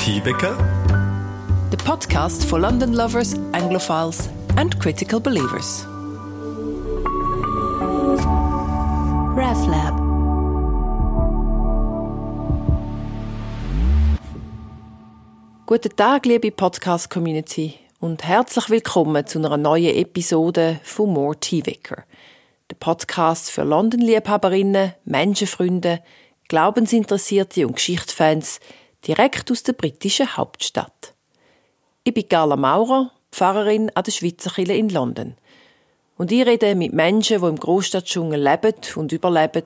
Teewecker, the podcast for London lovers, Anglophiles, and critical believers. RevLab. Guten Tag, liebe Podcast-Community, und herzlich willkommen zu einer neuen Episode von More Teewecker, der Podcast für London-Liebhaberinnen, Menschenfreunde, Glaubensinteressierte und Geschichtsfans direkt aus der britischen Hauptstadt. Ich bin Carla Maurer, Pfarrerin an der Schweizer Kirche in London. Und ich rede mit Menschen, die im Großstadtdschungel leben und überleben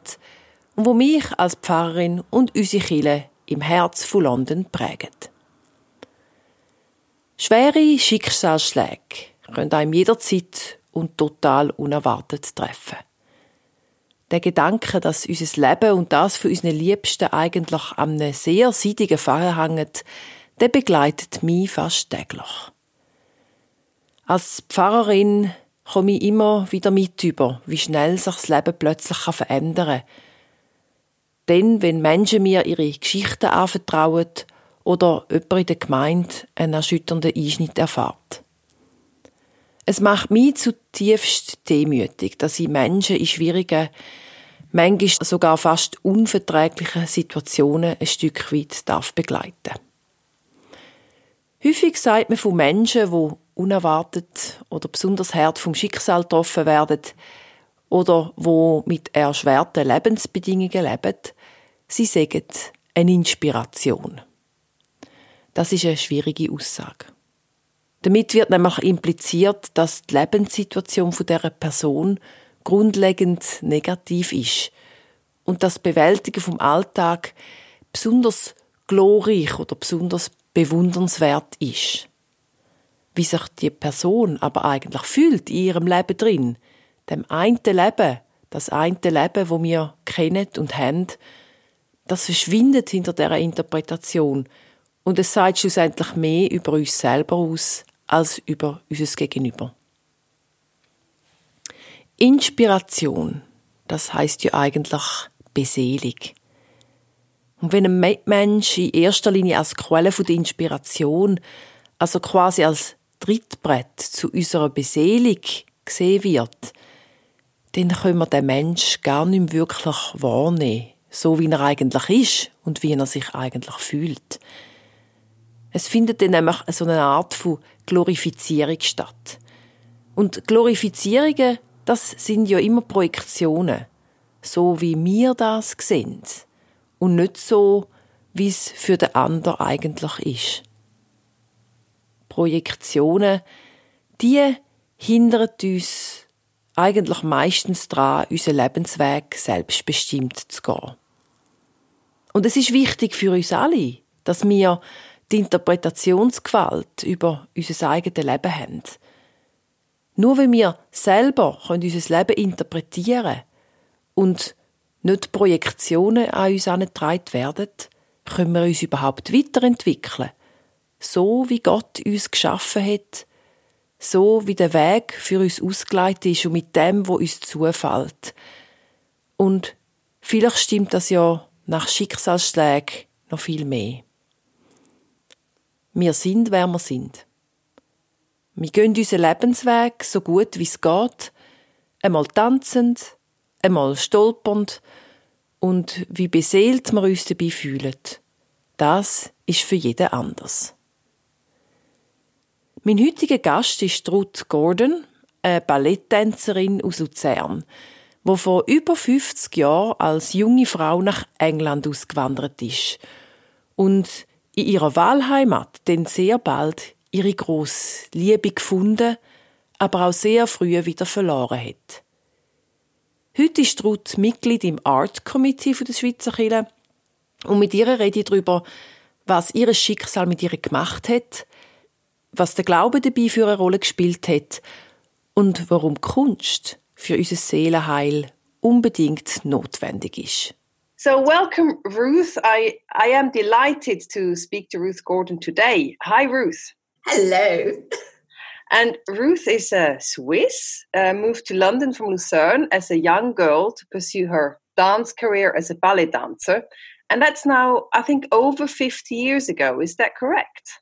und wo mich als Pfarrerin und unsere Kirche im Herz von London prägen. Schwere Schicksalsschläge können einem jederzeit und total unerwartet treffen. Der Gedanke, dass unser Leben und das von unseren Liebsten eigentlich an einem sehr seidigen Faden hängt, der begleitet mich fast täglich. Als Pfarrerin komme ich immer wieder mit über, wie schnell sich das Leben plötzlich verändern kann. Denn wenn Menschen mir ihre Geschichten anvertrauen oder jemand in der Gemeinde einen erschütternden Einschnitt erfahrt. Es macht mich zutiefst demütig, dass ich Menschen in schwierigen, manchmal sogar fast unverträglichen Situationen ein Stück weit darf begleiten Häufig sagt man von Menschen, die unerwartet oder besonders hart vom Schicksal getroffen werden oder wo mit erschwerten Lebensbedingungen leben, sie sagen eine Inspiration. Das ist eine schwierige Aussage. Damit wird nämlich impliziert, dass die Lebenssituation von der Person grundlegend negativ ist und das Bewältigen vom Alltag besonders glorreich oder besonders bewundernswert ist. Wie sich die Person aber eigentlich fühlt in ihrem Leben drin, dem einen Leben, das eine Leben, wo wir kennen und haben, das verschwindet hinter der Interpretation und es sagt schlussendlich mehr über uns selber aus als über unser Gegenüber. Inspiration, das heißt ja eigentlich beselig. Und wenn ein Mensch in erster Linie als Quelle der Inspiration, also quasi als Trittbrett zu unserer Beseelung gesehen wird, dann können wir den Mensch gar nicht wirklich wahrnehmen, so wie er eigentlich ist und wie er sich eigentlich fühlt. Es findet dann nämlich so eine Art von Glorifizierung statt. Und Glorifizierungen, das sind ja immer Projektionen, so wie wir das sehen und nicht so, wie es für den anderen eigentlich ist. Projektionen, die hindern uns eigentlich meistens daran, unseren Lebensweg selbstbestimmt zu gehen. Und es ist wichtig für uns alle, dass wir die Interpretationsgewalt über unser eigenes Leben haben. Nur wenn wir selber unser Leben interpretieren und nicht Projektionen an uns angetragen werden, können wir uns überhaupt weiterentwickeln. So wie Gott uns geschaffen hat, so wie der Weg für uns ausgeleitet ist und mit dem, wo uns zufällt. Und vielleicht stimmt das ja nach Schicksalsschlägen noch viel mehr. Wir sind, wer wir sind. Wir gehen unseren Lebensweg so gut wie es geht, einmal tanzend, einmal stolpernd und wie beseelt wir uns dabei fühlen. Das ist für jeden anders. Mein heutiger Gast ist Ruth Gordon, eine Balletttänzerin aus Luzern, die vor über 50 Jahren als junge Frau nach England ausgewandert ist und in ihrer Wahlheimat denn sehr bald ihre grosse Liebe gefunden, aber auch sehr früh wieder verloren hat. Heute ist Ruth Mitglied im Art Committee der Schweizer Kirche und mit ihr rede ich darüber, was ihr Schicksal mit ihr gemacht hat, was der Glaube dabei für eine Rolle gespielt hat und warum Kunst für unser Seelenheil unbedingt notwendig ist. So, welcome, Ruth. I, I am delighted to speak to Ruth Gordon today. Hi, Ruth. Hello. And Ruth is a Swiss, uh, moved to London from Lucerne as a young girl to pursue her dance career as a ballet dancer. And that's now, I think, over 50 years ago. Is that correct?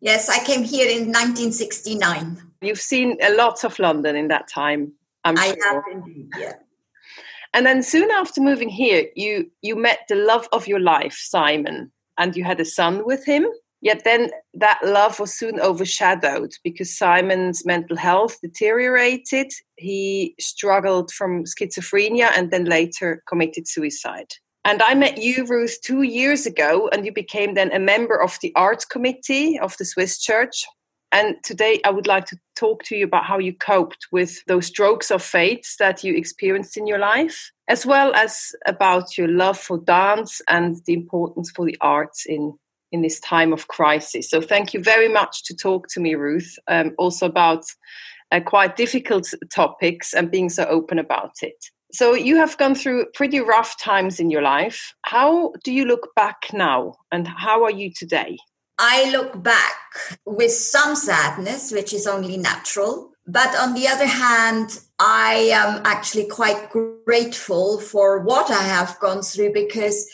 Yes, I came here in 1969. You've seen a lot of London in that time, I'm I sure. have indeed, yeah. And then soon after moving here, you you met the love of your life, Simon, and you had a son with him. Yet then that love was soon overshadowed because Simon's mental health deteriorated. He struggled from schizophrenia and then later committed suicide. And I met you, Ruth, two years ago, and you became then a member of the arts committee of the Swiss Church. And today I would like to talk to you about how you coped with those strokes of fate that you experienced in your life, as well as about your love for dance and the importance for the arts in, in this time of crisis. So thank you very much to talk to me, Ruth, um, also about uh, quite difficult topics and being so open about it. So you have gone through pretty rough times in your life. How do you look back now and how are you today? I look back with some sadness, which is only natural. But on the other hand, I am actually quite grateful for what I have gone through because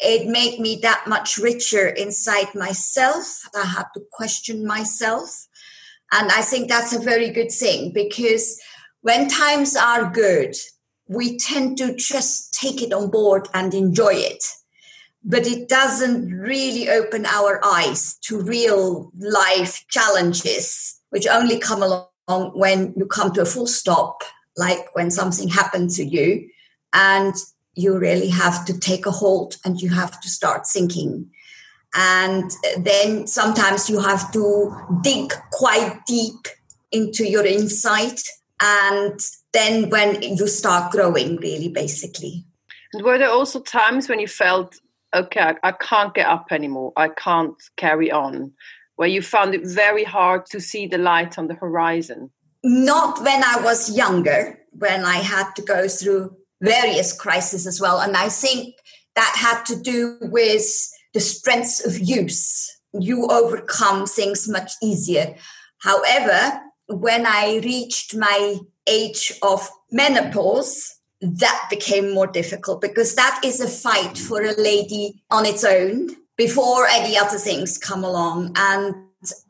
it made me that much richer inside myself. I had to question myself. And I think that's a very good thing because when times are good, we tend to just take it on board and enjoy it but it doesn't really open our eyes to real life challenges, which only come along when you come to a full stop, like when something happened to you, and you really have to take a hold and you have to start thinking. And then sometimes you have to dig quite deep into your insight. And then when you start growing, really, basically. And were there also times when you felt okay, I, I can't get up anymore. I can't carry on. Where you found it very hard to see the light on the horizon? Not when I was younger, when I had to go through various crises as well. And I think that had to do with the strengths of use. You overcome things much easier. However, when I reached my age of menopause, that became more difficult because that is a fight for a lady on its own before any other things come along. And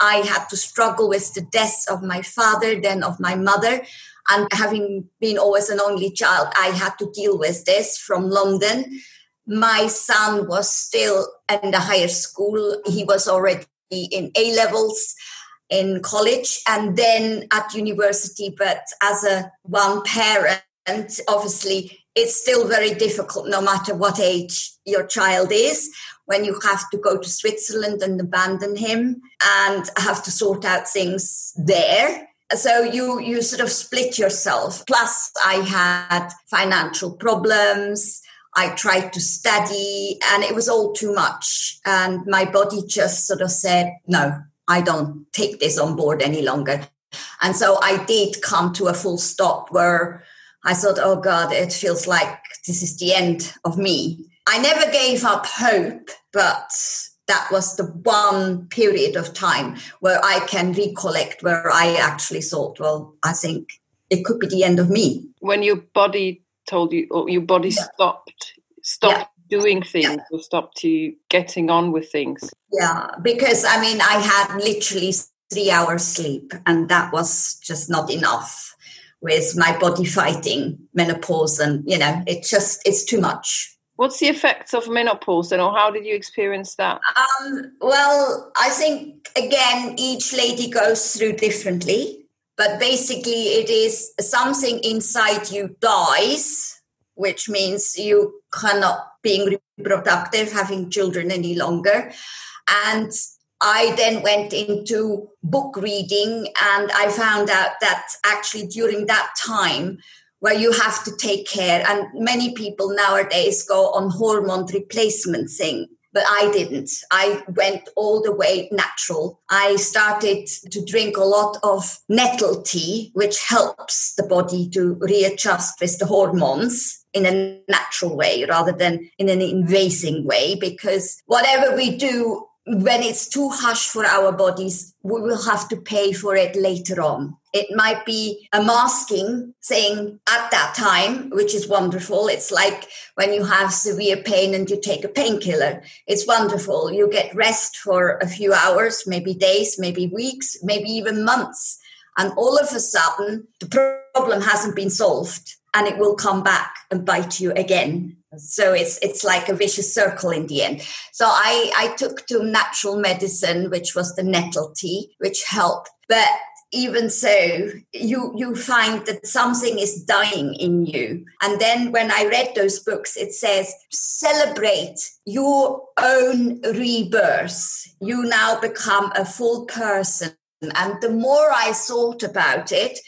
I had to struggle with the death of my father, then of my mother. And having been always an only child, I had to deal with this from London. My son was still in the higher school. He was already in A levels in college and then at university. But as a one parent, obviously, it's still very difficult, no matter what age your child is, when you have to go to Switzerland and abandon him and have to sort out things there. So you you sort of split yourself. Plus, I had financial problems. I tried to study, and it was all too much. And my body just sort of said, "No, I don't take this on board any longer." And so I did come to a full stop where I thought, oh God, it feels like this is the end of me. I never gave up hope, but that was the one period of time where I can recollect where I actually thought, well, I think it could be the end of me. When your body told you, or your body yeah. stopped, stopped yeah. doing things, yeah. or stopped you getting on with things. Yeah, because I mean, I had literally three hours sleep, and that was just not enough with my body fighting menopause and you know it just it's too much what's the effects of menopause and or how did you experience that? Um, well i think again each lady goes through differently but basically it is something inside you dies which means you cannot being reproductive having children any longer. And I then went into book reading and I found out that actually during that time where you have to take care and many people nowadays go on hormone replacement thing but I didn't. I went all the way natural. I started to drink a lot of nettle tea, which helps the body to readjust with the hormones in a natural way rather than in an invasive way. Because whatever we do when it's too harsh for our bodies, we will have to pay for it later on. It might be a masking saying at that time, which is wonderful. It's like when you have severe pain and you take a painkiller. It's wonderful. You get rest for a few hours, maybe days, maybe weeks, maybe even months. And all of a sudden, the problem hasn't been solved and it will come back and bite you again so it's it's like a vicious circle in the end so i i took to natural medicine which was the nettle tea which helped but even so you you find that something is dying in you. And then when i read those books it says celebrate your own rebirth. You now become a full person. And the more i thought about it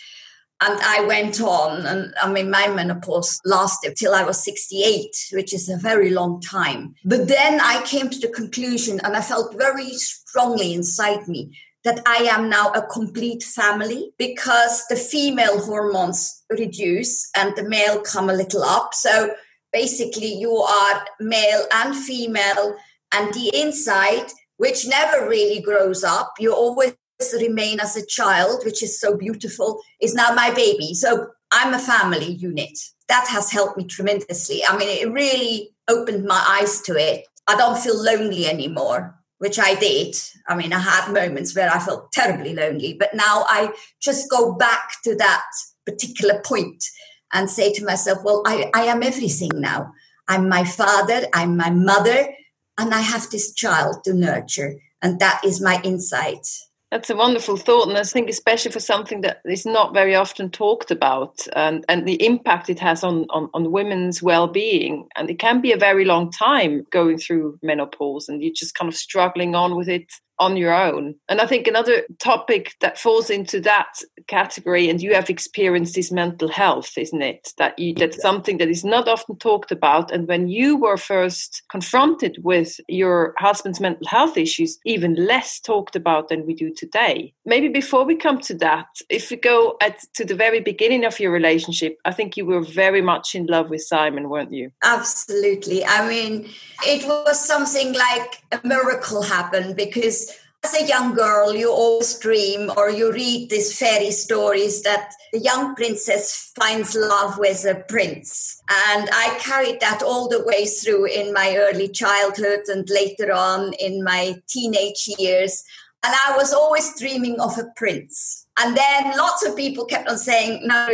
and I went on, and I mean, my menopause lasted till I was 68, which is a very long time. But then I came to the conclusion, and I felt very strongly inside me that I am now a complete family because the female hormones reduce and the male come a little up. So basically, you are male and female, and the inside, which never really grows up, you always remain as a child, which is so beautiful, is now my baby. So I'm a family unit. That has helped me tremendously. I mean, it really opened my eyes to it. I don't feel lonely anymore, which I did. I mean, I had moments where I felt terribly lonely, but now I just go back to that particular point and say to myself, well, I, I am everything now. I'm my father, I'm my mother, and I have this child to nurture. And that is my insight. That's a wonderful thought, and I think especially for something that is not very often talked about, and, and the impact it has on, on, on women's well-being, and it can be a very long time going through menopause, and you're just kind of struggling on with it on your own. And I think another topic that falls into that category, and you have experienced is mental health, isn't it? That you, that's something that is not often talked about. And when you were first confronted with your husband's mental health issues, even less talked about than we do today. Maybe before we come to that, if we go at to the very beginning of your relationship, I think you were very much in love with Simon, weren't you? Absolutely. I mean, it was something like a miracle happened because as a young girl, you always dream or you read these fairy stories that the young princess finds love with a prince. And I carried that all the way through in my early childhood and later on in my teenage years. And I was always dreaming of a prince. And then lots of people kept on saying, no,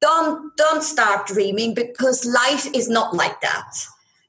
don't, don't start dreaming because life is not like that.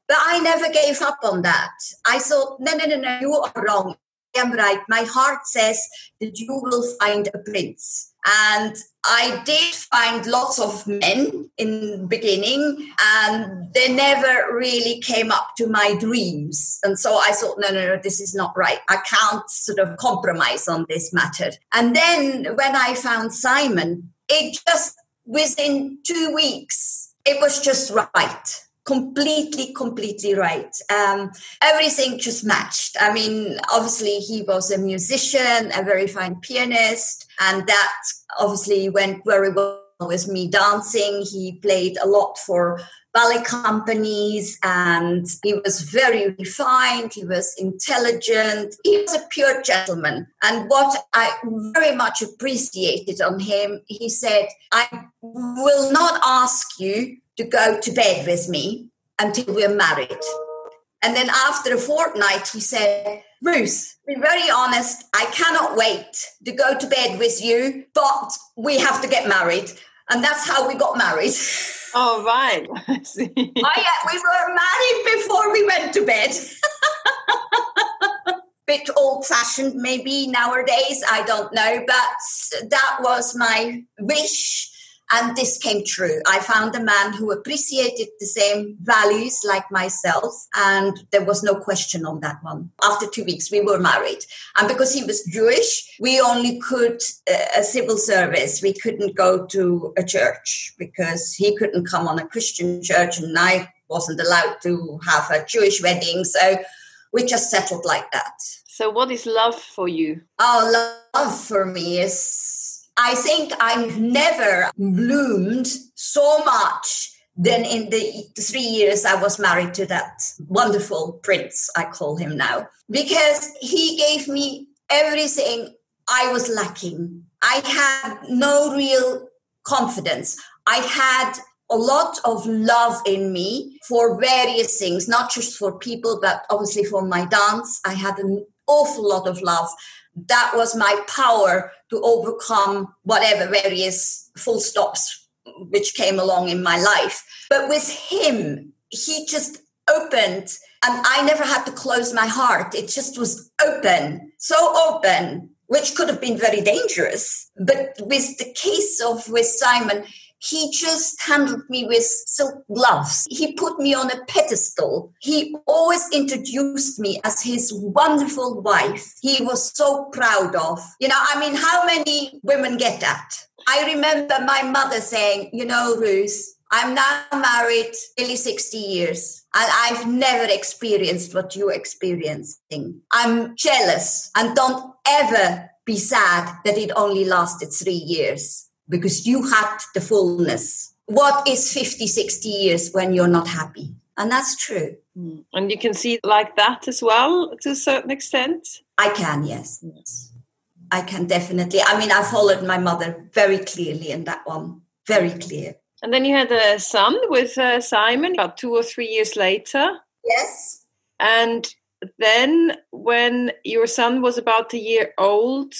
But I never gave up on that. I thought, no, no, no, no, you are wrong. Am right. My heart says that you will find a prince. And I did find lots of men in beginning, and they never really came up to my dreams. And so I thought, no, no, no, this is not right. I can't sort of compromise on this matter. And then when I found Simon, it just within two weeks, it was just right completely completely right. Um, everything just matched. I mean obviously he was a musician a very fine pianist and that obviously went very well with me dancing. He played a lot for ballet companies and he was very refined he was intelligent he was a pure gentleman and what i very much appreciated on him he said i will not ask you to go to bed with me until we're married. And then after a fortnight, he said, Ruth, be very honest, I cannot wait to go to bed with you, but we have to get married. And that's how we got married. Oh, right. oh, uh, yeah, we were married before we went to bed. Bit old fashioned, maybe nowadays, I don't know, but that was my wish and this came true. I found a man who appreciated the same values like myself, and there was no question on that one. After two weeks, we were married. And because he was Jewish, we only could uh, a civil service. We couldn't go to a church because he couldn't come on a Christian church, and I wasn't allowed to have a Jewish wedding. So we just settled like that. So, what is love for you? Oh, love for me is I think I've never bloomed so much than in the three years I was married to that wonderful prince, I call him now, because he gave me everything I was lacking. I had no real confidence. I had a lot of love in me for various things, not just for people, but obviously for my dance. I had an awful lot of love. That was my power to overcome whatever various full stops which came along in my life. But with him, he just opened and I never had to close my heart. It just was open, so open, which could have been very dangerous. But with the case of with Simon, he just handled me with silk gloves. He put me on a pedestal. He always introduced me as his wonderful wife. He was so proud of. You know, I mean, how many women get that? I remember my mother saying, you know, Ruth, I'm now married nearly 60 years and I've never experienced what you're experiencing. I'm jealous and don't ever be sad that it only lasted three years because you had the fullness. What is 50, 60 years when you're not happy? And that's true. Hmm. And you can see like that as well to a certain extent? I can, yes. yes. I can definitely. I mean, I followed my mother very clearly in that one, very clear. And then you had a son with uh, Simon about two or three years later. Yes. And then when your son was about a year old,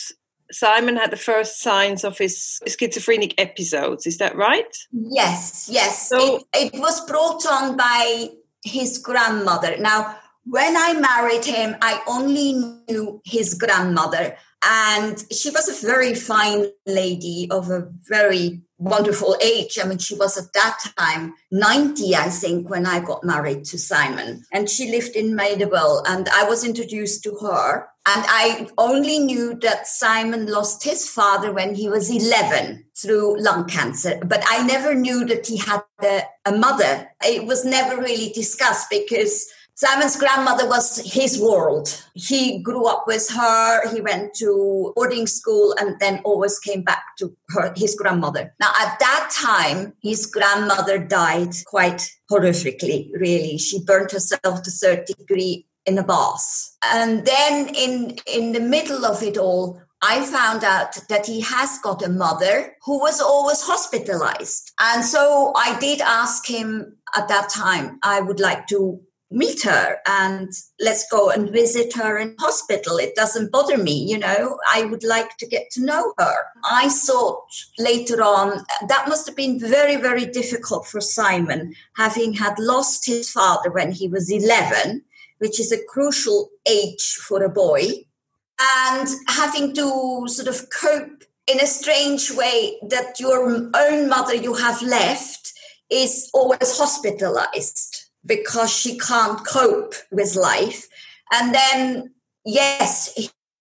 Simon had the first signs of his schizophrenic episodes. Is that right? Yes, yes. So it, it was brought on by his grandmother. Now, when I married him, I only knew his grandmother. And she was a very fine lady of a very wonderful age. I mean, she was at that time 90, I think, when I got married to Simon. And she lived in Maida Vale, and I was introduced to her. And I only knew that Simon lost his father when he was 11 through lung cancer, but I never knew that he had a, a mother. It was never really discussed because Simon's grandmother was his world. He grew up with her. He went to boarding school and then always came back to her, his grandmother. Now, at that time, his grandmother died quite horrifically, really. She burnt herself to third degree in a bath. And then in, in the middle of it all, I found out that he has got a mother who was always hospitalized. And so I did ask him at that time, I would like to meet her and let's go and visit her in hospital. It doesn't bother me you know. I would like to get to know her. I thought later on that must have been very very difficult for simon having had lost his father when he was 11 which is a crucial age for a boy and having to sort of cope in a strange way that your own mother you have left is always hospitalized because she can't cope with life. And then, yes,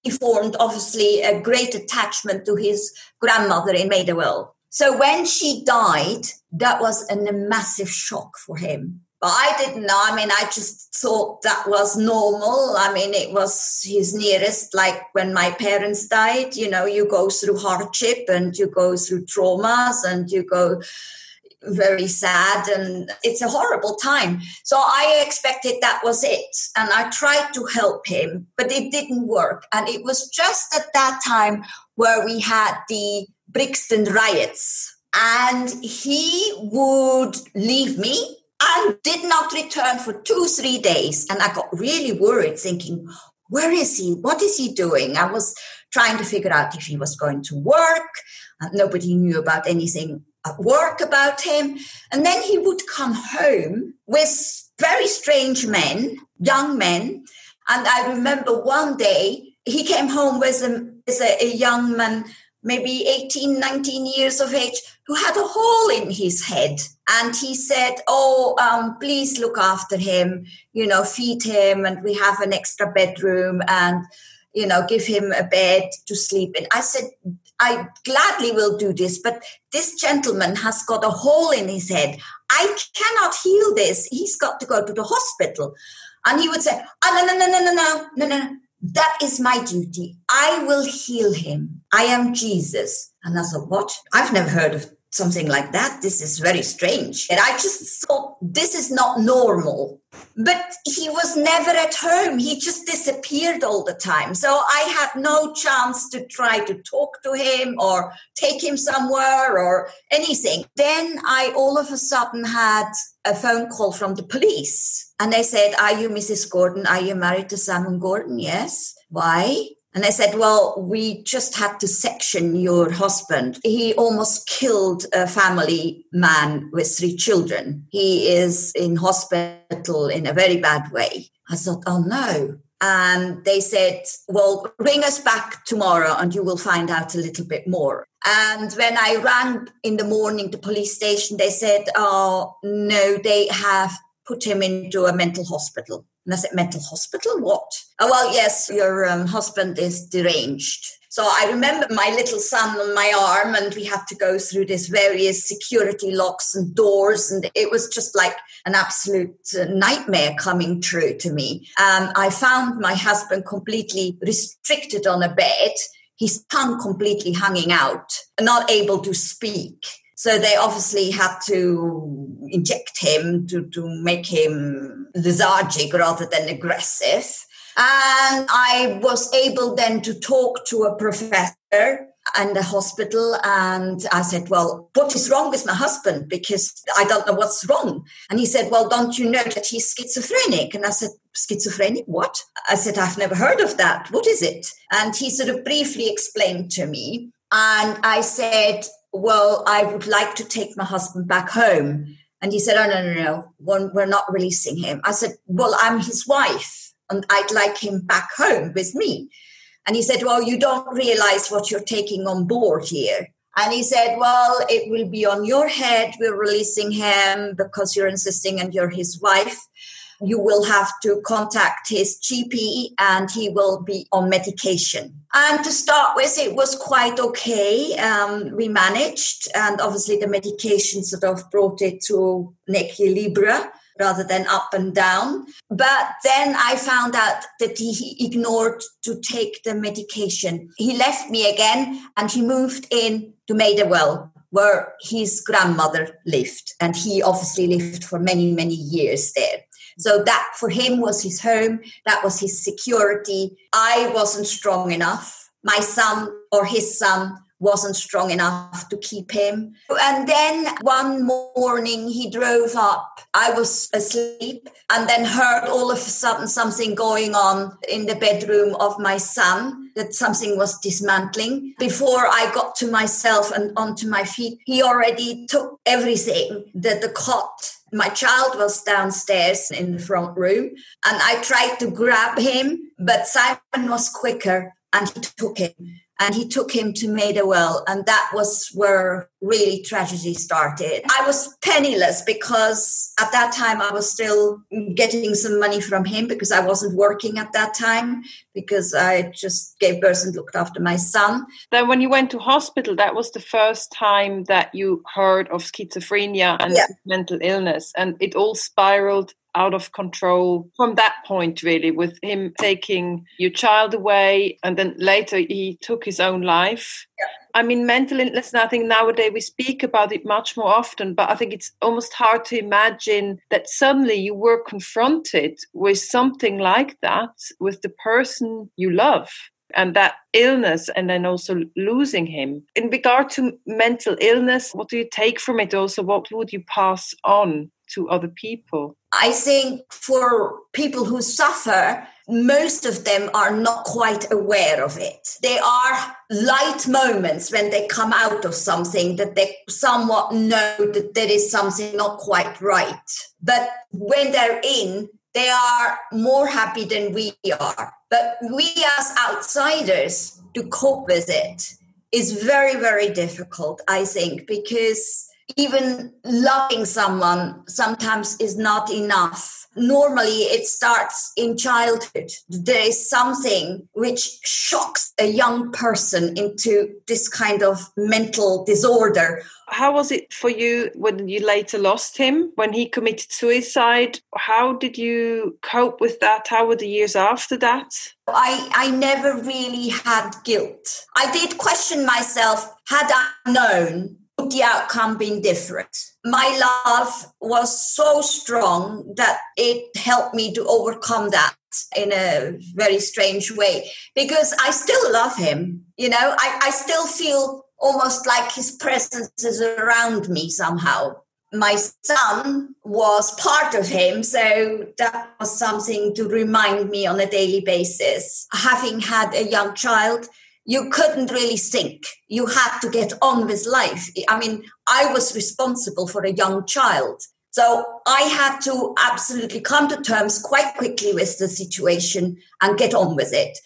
he formed obviously a great attachment to his grandmother in Maida Vale. So when she died, that was a massive shock for him. But I didn't know. I mean, I just thought that was normal. I mean, it was his nearest, like when my parents died, you know, you go through hardship and you go through traumas and you go very sad and it's a horrible time. So I expected that was it. And I tried to help him, but it didn't work. And it was just at that time where we had the Brixton riots. And he would leave me and did not return for two, three days. And I got really worried, thinking, where is he? What is he doing? I was trying to figure out if he was going to work. Uh, nobody knew about anything work about him. And then he would come home with very strange men, young men. And I remember one day he came home with a, with a, a young man, maybe 18, 19 years of age, who had a hole in his head. And he said, Oh, um, please look after him, you know, feed him, and we have an extra bedroom and you know, give him a bed to sleep in. I said, I gladly will do this, but this gentleman has got a hole in his head. I cannot heal this. He's got to go to the hospital. And he would say, Oh, no, no, no, no, no, no, no, no. That is my duty. I will heal him. I am Jesus. And I said, What? I've never heard of something like that. This is very strange. And I just thought this is not normal. But he was never at home. He just disappeared all the time. So I had no chance to try to talk to him or take him somewhere or anything. Then I all of a sudden had a phone call from the police. And they said, Are you Mrs. Gordon? Are you married to Simon Gordon? Yes. Why? And I said, Well, we just had to section your husband. He almost killed a family man with three children. He is in hospital in a very bad way. I thought, Oh no. And they said, Well, ring us back tomorrow and you will find out a little bit more. And when I rang in the morning the police station, they said, Oh, no, they have put him into a mental hospital. And I said, mental hospital? What? Oh, well, yes, your um, husband is deranged. So I remember my little son on my arm, and we had to go through these various security locks and doors, and it was just like an absolute uh, nightmare coming true to me. Um, I found my husband completely restricted on a bed, his tongue completely hanging out, not able to speak. So they obviously had to inject him to, to make him lethargic rather than aggressive. And I was able then to talk to a professor and the hospital and I said, Well, what is wrong with my husband? Because I don't know what's wrong. And he said, Well, don't you know that he's schizophrenic? And I said, Schizophrenic? What? I said, I've never heard of that. What is it? And he sort of briefly explained to me. And I said, well, I would like to take my husband back home. And he said, oh, no, no, no, no, we're not releasing him. I said, well, I'm his wife and I'd like him back home with me. And he said, well, you don't realize what you're taking on board here. And he said, well, it will be on your head. We're releasing him because you're insisting and you're his wife you will have to contact his GP and he will be on medication. And to start with, it was quite okay. Um, we managed, and obviously, the medication sort of brought it to equilibrium rather than up and down. But then I found out that he ignored to take the medication. He left me again and he moved in to Maida Vale, where his grandmother lived. And he obviously lived for many, many years there. So that for him was his home, that was his security. I wasn't strong enough. My son or his son wasn't strong enough to keep him. And then one morning he drove up. I was asleep and then heard all of a sudden something going on in the bedroom of my son, that something was dismantling. Before I got to myself and onto my feet, he already took everything, the, the cot, my child was downstairs in the front room and I tried to grab him, but Simon was quicker and he took him and he took him to Maida Vale, and that was where really tragedy started. I was penniless because at that time I was still getting some money from him because I wasn't working at that time because I just gave birth and looked after my son. Then, when you went to hospital, that was the first time that you heard of schizophrenia and yeah. mental illness, and it all spiraled out of control from that point really with him taking your child away and then later he took his own life yeah. i mean mental illness i think nowadays we speak about it much more often but i think it's almost hard to imagine that suddenly you were confronted with something like that with the person you love and that illness and then also losing him in regard to mental illness what do you take from it also what would you pass on to other people? I think for people who suffer, most of them are not quite aware of it. There are light moments when they come out of something that they somewhat know that there is something not quite right. But when they're in, they are more happy than we are. But we as outsiders to cope with it is very, very difficult, I think, because even loving someone sometimes is not enough. Normally, it starts in childhood. There is something which shocks a young person into this kind of mental disorder. How was it for you when you later lost him, when he committed suicide? How did you cope with that? How were the years after that? I, I never really had guilt. I did question myself had I known the outcome been different. My love was so strong that it helped me to overcome that in a very strange way because I still love him. You know, I, I still feel almost like his presence is around me somehow. My son was part of him, so that was something to remind me on a daily basis. Having had a young child, you couldn't really think. You had to get on with life. I mean, I was responsible for a young child. So I had to absolutely come to terms quite quickly with the situation and get on with it.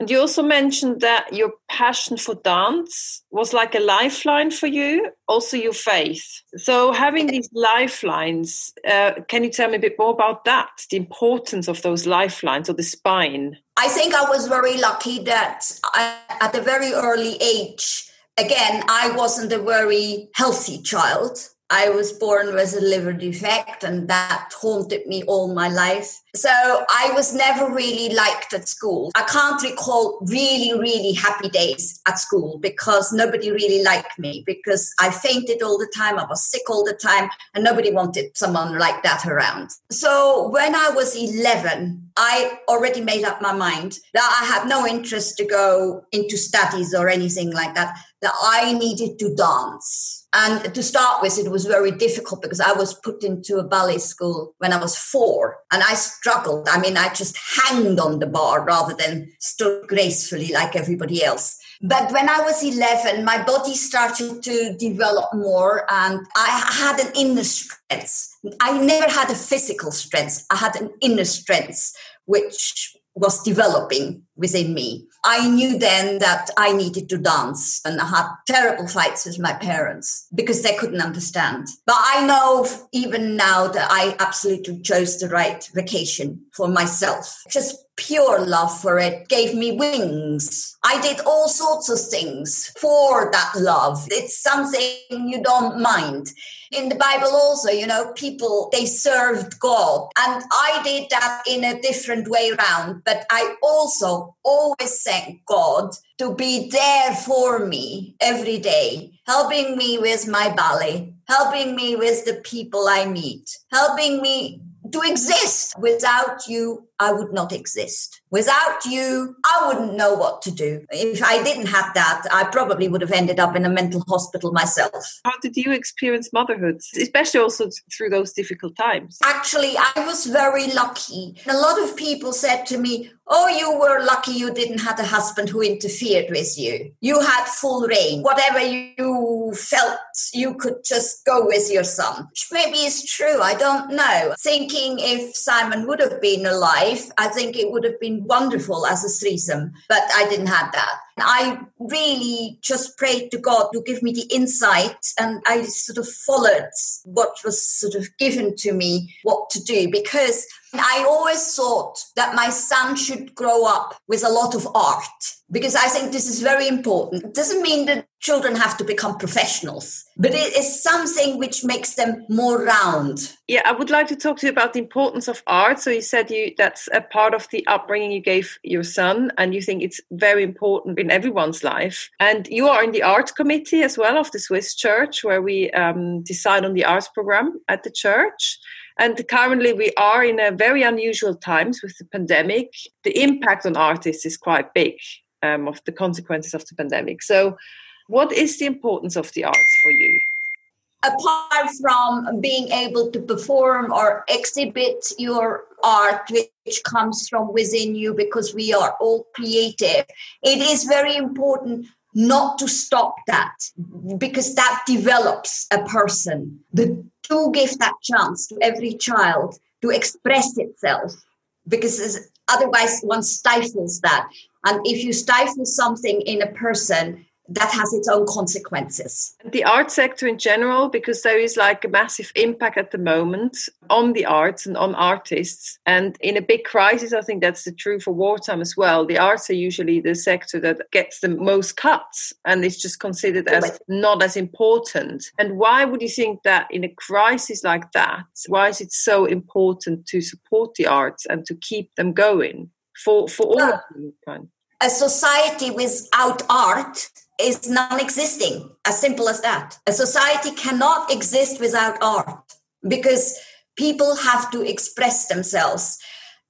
And you also mentioned that your passion for dance was like a lifeline for you, also your faith. So, having these lifelines, uh, can you tell me a bit more about that? The importance of those lifelines or the spine? I think I was very lucky that I, at a very early age, again, I wasn't a very healthy child. I was born with a liver defect, and that haunted me all my life. So I was never really liked at school. I can't recall really, really happy days at school because nobody really liked me because I fainted all the time. I was sick all the time, and nobody wanted someone like that around. So when I was 11, I already made up my mind that I had no interest to go into studies or anything like that, that I needed to dance and to start with, it was very difficult because I was put into a ballet school when I was four and I struggled. I mean, I just hanged on the bar rather than stood gracefully like everybody else. But when I was 11, my body started to develop more and I had an inner strength. I never had a physical strength. I had an inner strength, which was developing within me. I knew then that I needed to dance and I had terrible fights with my parents because they couldn't understand. But I know even now that I absolutely chose the right vocation for myself. Just pure love for it gave me wings. I did all sorts of things for that love. It's something you don't mind. In the Bible, also, you know, people they served God, and I did that in a different way around. But I also always thank God to be there for me every day, helping me with my ballet, helping me with the people I meet, helping me to exist. Without you, I would not exist. Without you, I wouldn't know what to do. If I didn't have that, I probably would have ended up in a mental hospital myself. How did you experience motherhood, especially also through those difficult times? Actually, I was very lucky. A lot of people said to me, Oh, you were lucky you didn't have a husband who interfered with you. You had full reign. Whatever you felt, you could just go with your son. Which maybe is true. I don't know. Thinking if Simon would have been alive, I think it would have been wonderful as a threesome, but I didn't have that. I really just prayed to God to give me the insight, and I sort of followed what was sort of given to me what to do because I always thought that my son should grow up with a lot of art because I think this is very important. It doesn't mean that children have to become professionals, but it is something which makes them more round. Yeah, I would like to talk to you about the importance of art. So you said you that's a part of the upbringing you gave your son, and you think it's very important in everyone's life. And you are in the art committee as well of the Swiss Church, where we um, decide on the arts program at the church. And currently, we are in a very unusual times with the pandemic. The impact on artists is quite big um, of the consequences of the pandemic. So, what is the importance of the arts for you? Apart from being able to perform or exhibit your art, which comes from within you because we are all creative, it is very important not to stop that because that develops a person. The to give that chance to every child to express itself because otherwise one stifles that and if you stifle something in a person that has its own consequences. The art sector in general, because there is like a massive impact at the moment on the arts and on artists. And in a big crisis, I think that's the true for wartime as well. The arts are usually the sector that gets the most cuts and it's just considered as not as important. And why would you think that in a crisis like that, why is it so important to support the arts and to keep them going for, for all of them? A society without art is non-existing as simple as that. A society cannot exist without art because people have to express themselves.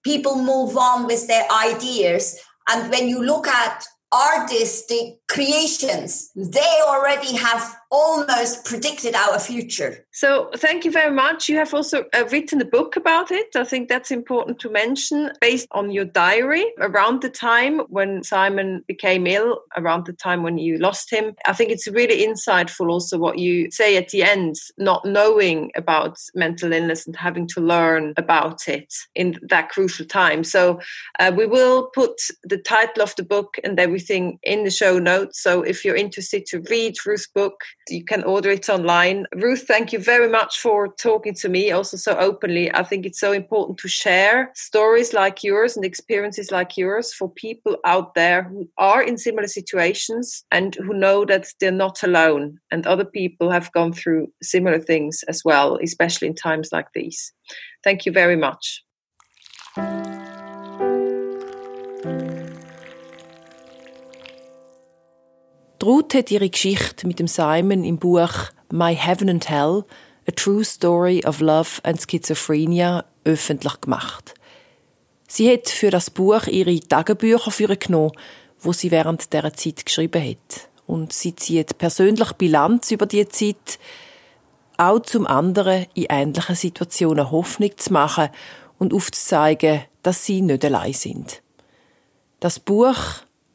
People move on with their ideas. And when you look at artistic creations they already have almost predicted our future. So, thank you very much. You have also uh, written a book about it. I think that's important to mention, based on your diary around the time when Simon became ill, around the time when you lost him. I think it's really insightful also what you say at the end, not knowing about mental illness and having to learn about it in that crucial time. So, uh, we will put the title of the book and everything in the show notes. So, if you're interested to read Ruth's book, you can order it online. Ruth, thank you very much for talking to me also so openly. I think it's so important to share stories like yours and experiences like yours for people out there who are in similar situations and who know that they're not alone and other people have gone through similar things as well, especially in times like these. Thank you very much. Ruth hat ihre Geschichte mit dem Simon im Buch My Heaven and Hell, A True Story of Love and Schizophrenia öffentlich gemacht. Sie hat für das Buch ihre Tagebücher genommen, wo sie während dieser Zeit geschrieben hat. Und sie zieht persönlich Bilanz über die Zeit, auch zum anderen in ähnlichen Situationen Hoffnung zu machen und aufzuzeigen, dass sie nicht allein sind. Das Buch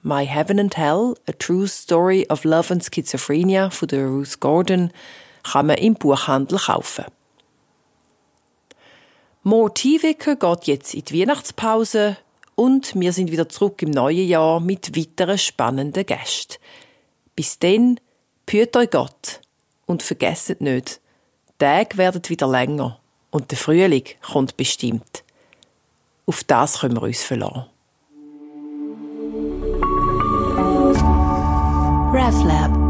My Heaven and Hell, A True Story of Love and Schizophrenia von der Ruth Gordon kann man im Buchhandel kaufen. More Tiewicke geht jetzt in die Weihnachtspause und wir sind wieder zurück im neuen Jahr mit weiteren spannenden Gästen. Bis dann, püt euch Gott und vergesst nicht, die Tage werden wieder länger und der Frühling kommt bestimmt. Auf das können wir uns verlassen. RefLab